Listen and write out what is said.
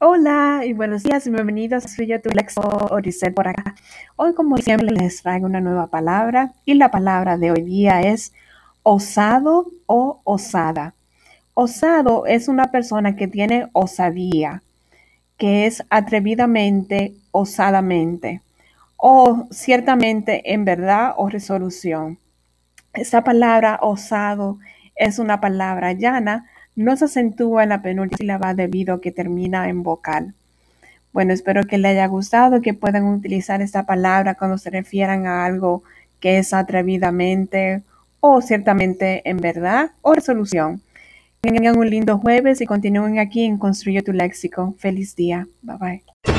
Hola y buenos días y bienvenidos. Soy yo, tu Lexo Odisel por acá. Hoy, como siempre, les traigo una nueva palabra y la palabra de hoy día es osado o osada. Osado es una persona que tiene osadía, que es atrevidamente, osadamente, o ciertamente en verdad o resolución. Esta palabra osado es una palabra llana no se acentúa en la penúltima sílaba debido a que termina en vocal. Bueno, espero que le haya gustado, que puedan utilizar esta palabra cuando se refieran a algo que es atrevidamente o ciertamente en verdad o resolución. Tengan un lindo jueves y continúen aquí en Construye tu Léxico. Feliz día. Bye bye.